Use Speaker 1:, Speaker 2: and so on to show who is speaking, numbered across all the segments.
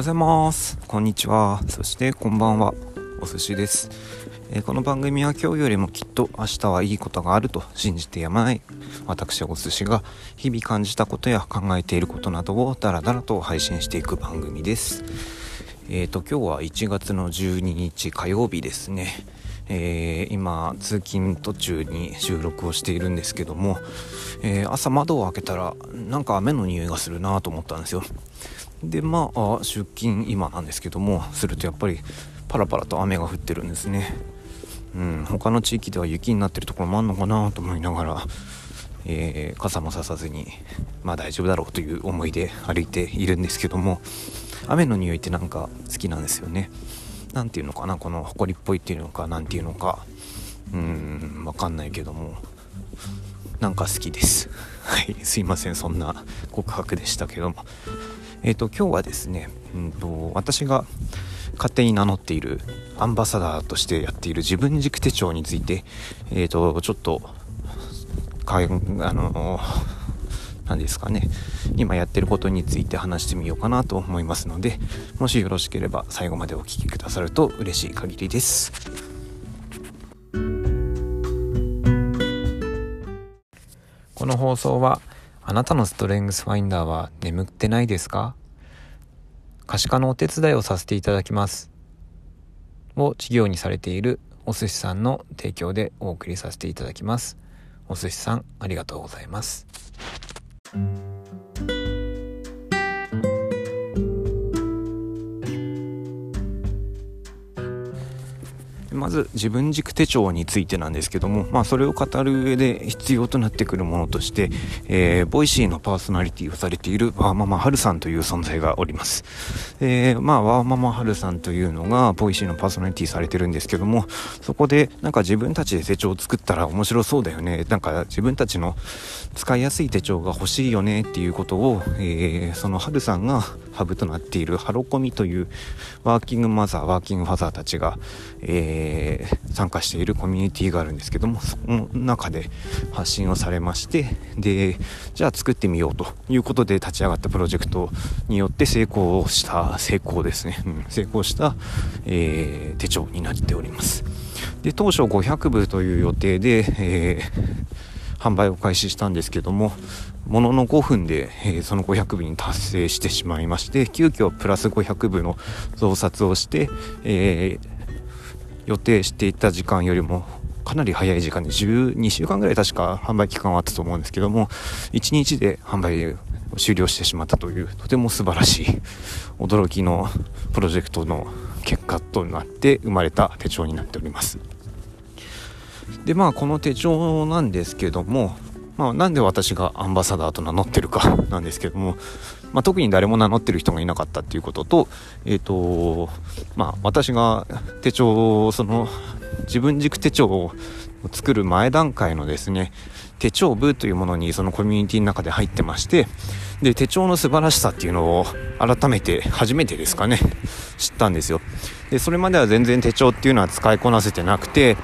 Speaker 1: ございます。こんにちは。そしてこんばんは。お寿司です、えー、この番組は今日よりもきっと明日はいいことがあると信じてやまない。私お寿司が日々感じたことや考えていることなどをダラダラと配信していく番組です。えーと今日は1月の12日火曜日ですね。えー、今通勤途中に収録をしているんですけども、えー、朝窓を開けたらなんか雨の匂いがするなと思ったんですよ。でまあ出勤今なんですけどもするとやっぱりパラパラと雨が降ってるんですね。うん他の地域では雪になってるところもあんのかなと思いながら、えー、傘もささずにまあ大丈夫だろうという思いで歩いているんですけども雨の匂いってなんか好きなんですよね。何ていうのかなこの埃っぽいっていうのか何ていうのか。うん分かんないけどもなんか好きです。はいすいませんそんな告白でしたけども。えっ、ー、と今日はですね、うんと、私が勝手に名乗っているアンバサダーとしてやっている自分軸手帳について、えっ、ー、と、ちょっと、かあの何ですかね、今やってることについて話してみようかなと思いますので、もしよろしければ最後までお聴きくださると嬉しい限りです。この放送はあなたのストレングスファインダーは眠ってないですか？可視化のお手伝いをさせていただきます。を事業にされているお寿司さんの提供でお送りさせていただきます。お寿司さんありがとうございます。まず自分軸手帳についてなんですけども、まあ、それを語る上で必要となってくるものとして、えー、ボイシーのパーソナリティをされているワーママハルさんという存在がおります。えー、まあ、ワーママハルさんというのがボイシーのパーソナリティされてるんですけども、そこでなんか自分たちで手帳を作ったら面白そうだよね。なんか自分たちの使いやすい手帳が欲しいよねっていうことを、えー、そのハルさんがハブとなっているハロコミというワーキングマザー、ワーキングファザーたちが、えー、参加しているコミュニティがあるんですけども、その中で発信をされまして、で、じゃあ作ってみようということで立ち上がったプロジェクトによって成功した、成功ですね、うん、成功した、えー、手帳になっております。で、当初500部という予定で、えー販売を開始したんですけどもものの5分で、えー、その500部に達成してしまいまして急遽プラス500部の増刷をして、えー、予定していた時間よりもかなり早い時間で12週間ぐらい確か販売期間はあったと思うんですけども1日で販売を終了してしまったというとても素晴らしい驚きのプロジェクトの結果となって生まれた手帳になっております。でまあこの手帳なんですけども、まあ、なんで私がアンバサダーと名乗ってるかなんですけども、まあ、特に誰も名乗ってる人がいなかったっていうことと,、えーとまあ、私が手帳をその自分軸手帳を作る前段階のですね手帳部というものにそのコミュニティの中で入ってましてで手帳の素晴らしさっていうのを改めて初めてですかね知ったんですよ。でそれまでは全然手帳っていうのは使いこなせてなくて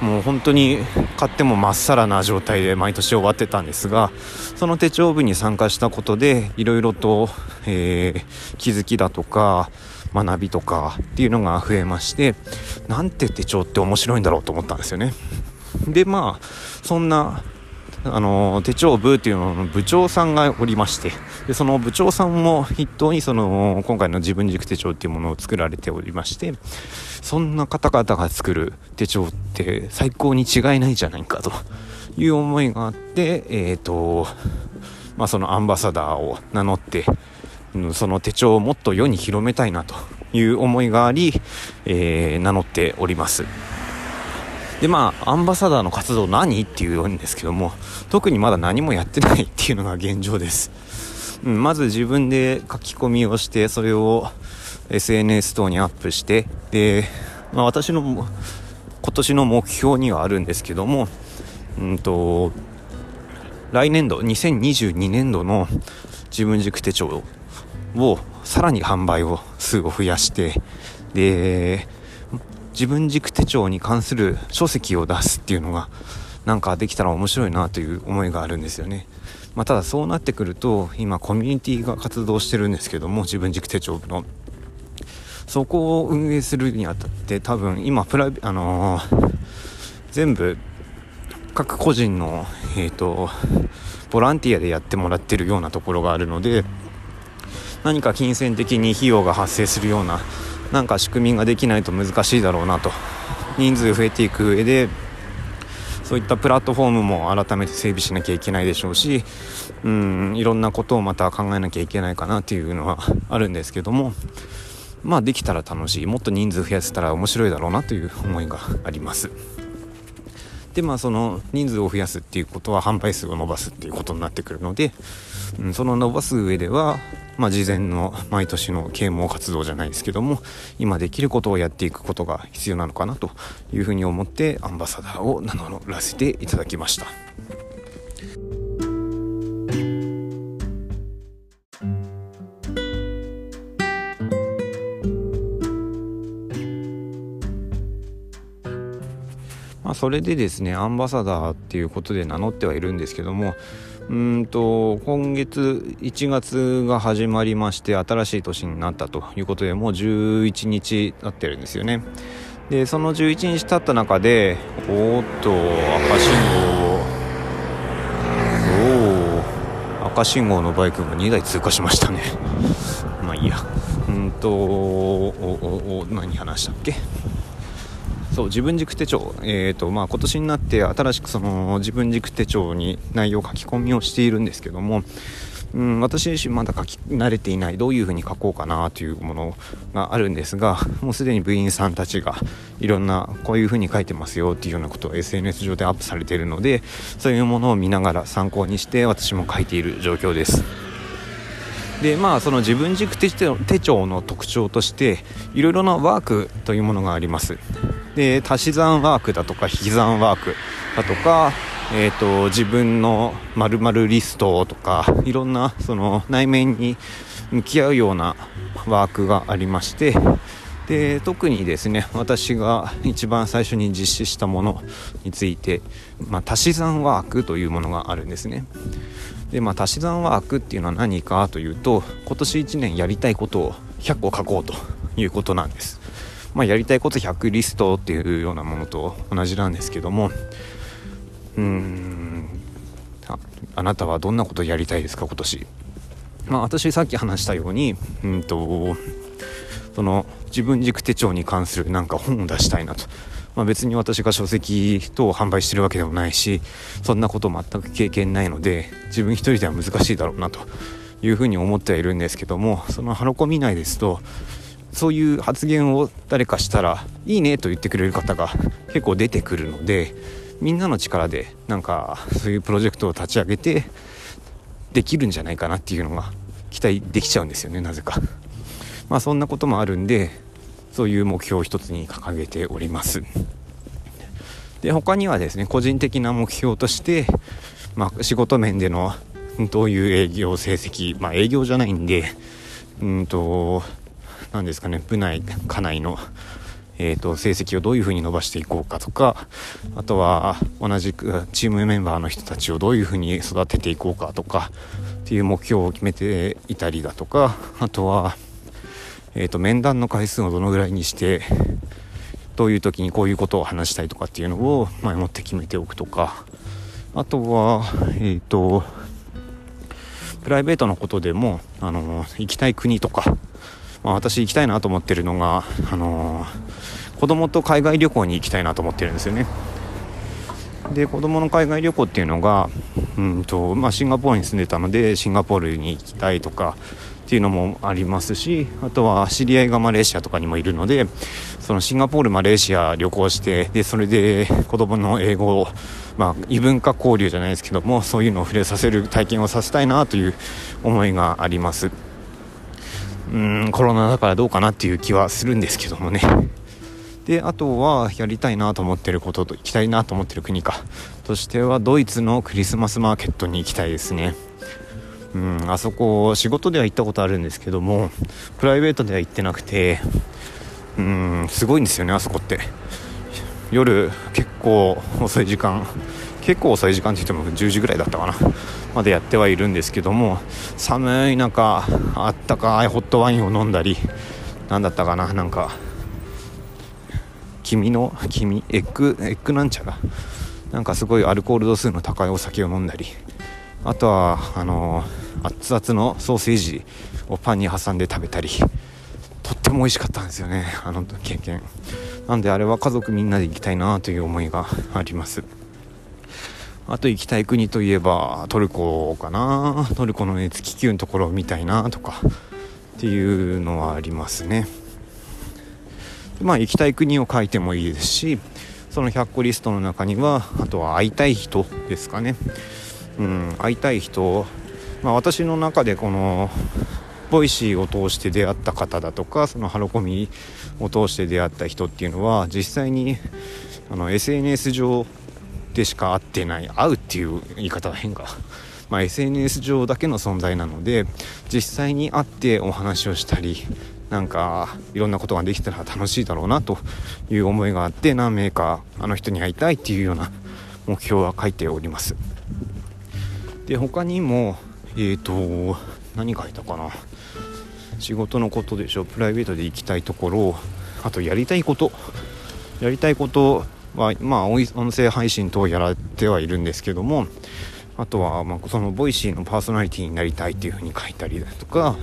Speaker 1: もう本当に買ってもまっさらな状態で毎年終わってたんですがその手帳部に参加したことでいろいろと、えー、気づきだとか学びとかっていうのが増えましてなんて手帳って面白いんだろうと思ったんですよね。でまあそんなあの手帳部っていうのの部長さんがおりましてでその部長さんも筆頭にその今回の自分軸手帳っていうものを作られておりましてそんな方々が作る手帳って最高に違いないじゃないかという思いがあってえっ、ー、とまあそのアンバサダーを名乗ってその手帳をもっと世に広めたいなという思いがあり、えー、名乗っております。でまあアンバサダーの活動何っていうんですけども特にまだ何もやってないっていうのが現状です、うん、まず自分で書き込みをしてそれを SNS 等にアップしてで、まあ、私の今年の目標にはあるんですけどもうんと来年度2022年度の自分軸手帳をさらに販売を数を増やしてで自分軸手帳に関する書籍を出すっていうのがなんかできたら面白いなという思いがあるんですよね。まあ、ただそうなってくると今コミュニティが活動してるんですけども自分軸手帳のそこを運営するにあたって多分今プライあのー、全部各個人のえっ、ー、とボランティアでやってもらってるようなところがあるので何か金銭的に費用が発生するようななんか仕組みができないと難しいだろうなと人数増えていく上でそういったプラットフォームも改めて整備しなきゃいけないでしょうしうんいろんなことをまた考えなきゃいけないかなっていうのはあるんですけどもまあできたら楽しいもっと人数増やせたら面白いだろうなという思いがあります。でまあその人数を増やすっていうことは販売数を伸ばすっていうことになってくるので、うん、その伸ばす上では、まあ、事前の毎年の啓蒙活動じゃないですけども今できることをやっていくことが必要なのかなというふうに思ってアンバサダーを名乗らせていただきました。それでですねアンバサダーっていうことで名乗ってはいるんですけどもうんと今月1月が始まりまして新しい年になったということでもう11日経ってるんですよね。でその11日経った中でおっと赤信号おお赤信号のバイクが2台通過しましたね。まあいいや。うんとおおお何話したっけ？そう自分軸手帳、えーとまあ、今年になって新しくその自分軸手帳に内容書き込みをしているんですけども、うん、私自身まだ書き慣れていないどういうふうに書こうかなというものがあるんですがもうすでに部員さんたちがいろんなこういうふうに書いてますよっていうようなことを SNS 上でアップされているのでそういうものを見ながら参考にして私も書いている状況です。でまあその自分軸手帳の特徴としていろいろなワークというものがありますで足し算ワークだとか引き算ワークだとか、えーと、自分の〇〇リストとかいろんなその内面に向き合うようなワークがありましてで特にですね私が一番最初に実施したものについて、まあ、足し算ワークというものがあるんですね。で、まあ、足し算ワークっていうのは何かというと今年1年やりたいことを100個書こうということなんです。まあ、やりたいこと100リストっていうようなものと同じなんですけどもうーんああなたはどんなことやりたいですか今年？まあ私さっき話したようにうんとその自分軸手帳に関するなんか本を出したいなと、まあ、別に私が書籍等を販売してるわけでもないしそんなこと全く経験ないので自分一人では難しいだろうなというふうに思ってはいるんですけどもそのハロコミ内ですとそういう発言を誰かしたらいいねと言ってくれる方が結構出てくるのでみんなの力でなんかそういうプロジェクトを立ち上げてできるんじゃないかなっていうのが期待できちゃうんですよねなぜか。まあそんなこともあるんでそういう目標を一つに掲げております。で他にはですね個人的な目標として、まあ、仕事面でのどういう営業成績。まあ営業じゃないんでうんと何ですかね部内家内の、えーと、成績をどういうふうに伸ばしていこうかとかあとは同じくチームメンバーの人たちをどういうふうに育てていこうかとかっていう目標を決めていたりだとかあとは、えーと、面談の回数をどのぐらいにしてどういう時にこういうことを話したいとかっていうのを前もって決めておくとかあとはえっ、ー、とプライベートのことでもあの行きたい国とかまあ、私行きたいなと思ってるのが、あのー、子供と海外旅行に行きたいなと思ってるんですよね。で子供の海外旅行っていうのがうんと、まあ、シンガポールに住んでたのでシンガポールに行きたいとかっていうのもありますしあとは知り合いがマレーシアとかにもいるのでそのシンガポールマレーシア旅行してでそれで子供の英語を、まあ、異文化交流じゃないですけどもそういうのを触れさせる体験をさせたいなという思いがあります。うんコロナだからどうかなっていう気はするんですけどもね。であとはやりたいなと思ってることと行きたいなと思ってる国かとしてはドイツのクリスマスマーケットに行きたいですね。うんあそこ仕事では行ったことあるんですけどもプライベートでは行ってなくてうんすごいんですよねあそこって。夜結構遅い時間結構遅い時間って言っても10時ぐらいだったかな。までやってはいるんですけども寒い中あったかいホットワインを飲んだり何だったかななんか君の君エッグエッグなんちゃらなんかすごいアルコール度数の高いお酒を飲んだりあとはあの熱々のソーセージをパンに挟んで食べたりとっても美味しかったんですよねあの経験。なんであれは家族みんなで行きたいなという思いがあります。あと行きたい国といえばトルコかな。トルコの熱気球のところを見たいなとかっていうのはありますね。まあ行きたい国を書いてもいいですしその100個リストの中にはあとは会いたい人ですかね。うん会いたい人。まあ私の中でこのボイシーを通して出会った方だとかそのハロコミを通して出会った人っていうのは実際にあの SNS 上でしか会ってない会うっていう言い方は変か、まあ、SNS 上だけの存在なので実際に会ってお話をしたりなんかいろんなことができたら楽しいだろうなという思いがあって何名かあの人に会いたいっていうような目標は書いております。で他にもえっ、ー、と何書いたかな。仕事のことでしょプライベートで行きたいところあとやりたいこと。やりたいことはまあ音声配信等やられてはいるんですけどもあとはまあそのボイシーのパーソナリティになりたいっていうふうに書いたりだとか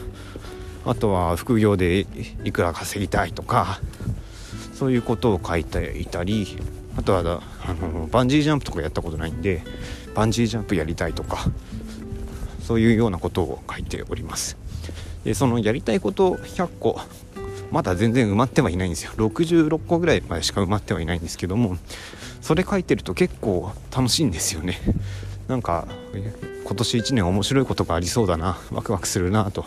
Speaker 1: あとは副業でいくら稼ぎたいとかそういうことを書いていたりあとはあのバンジージャンプとかやったことないんでバンジージャンプやりたいとかそういうようなことを書いております。でそのやりたいこと100個まだ全然埋まってはいないんですよ。66個ぐらいまでしか埋まってはいないんですけどもそれ書いてると結構楽しいんですよね。なんか今年1年面白いことがありそうだなワクワクするなと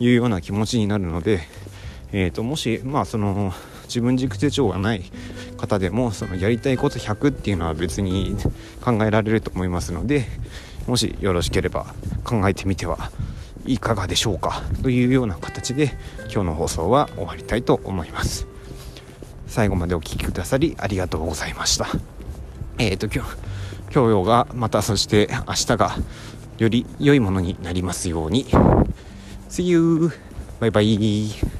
Speaker 1: いうような気持ちになるので、えーと、もしまあその自分軸手帳がない方でもそのやりたいこと100っていうのは別に考えられると思いますのでもしよろしければ考えてみてはいかがでしょうか？というような形で今日の放送は終わりたいと思います。最後までお聴きくださりありがとうございました。えっ、ー、と今日今日がまたそして明日がより良いものになりますように。See you! バイバイ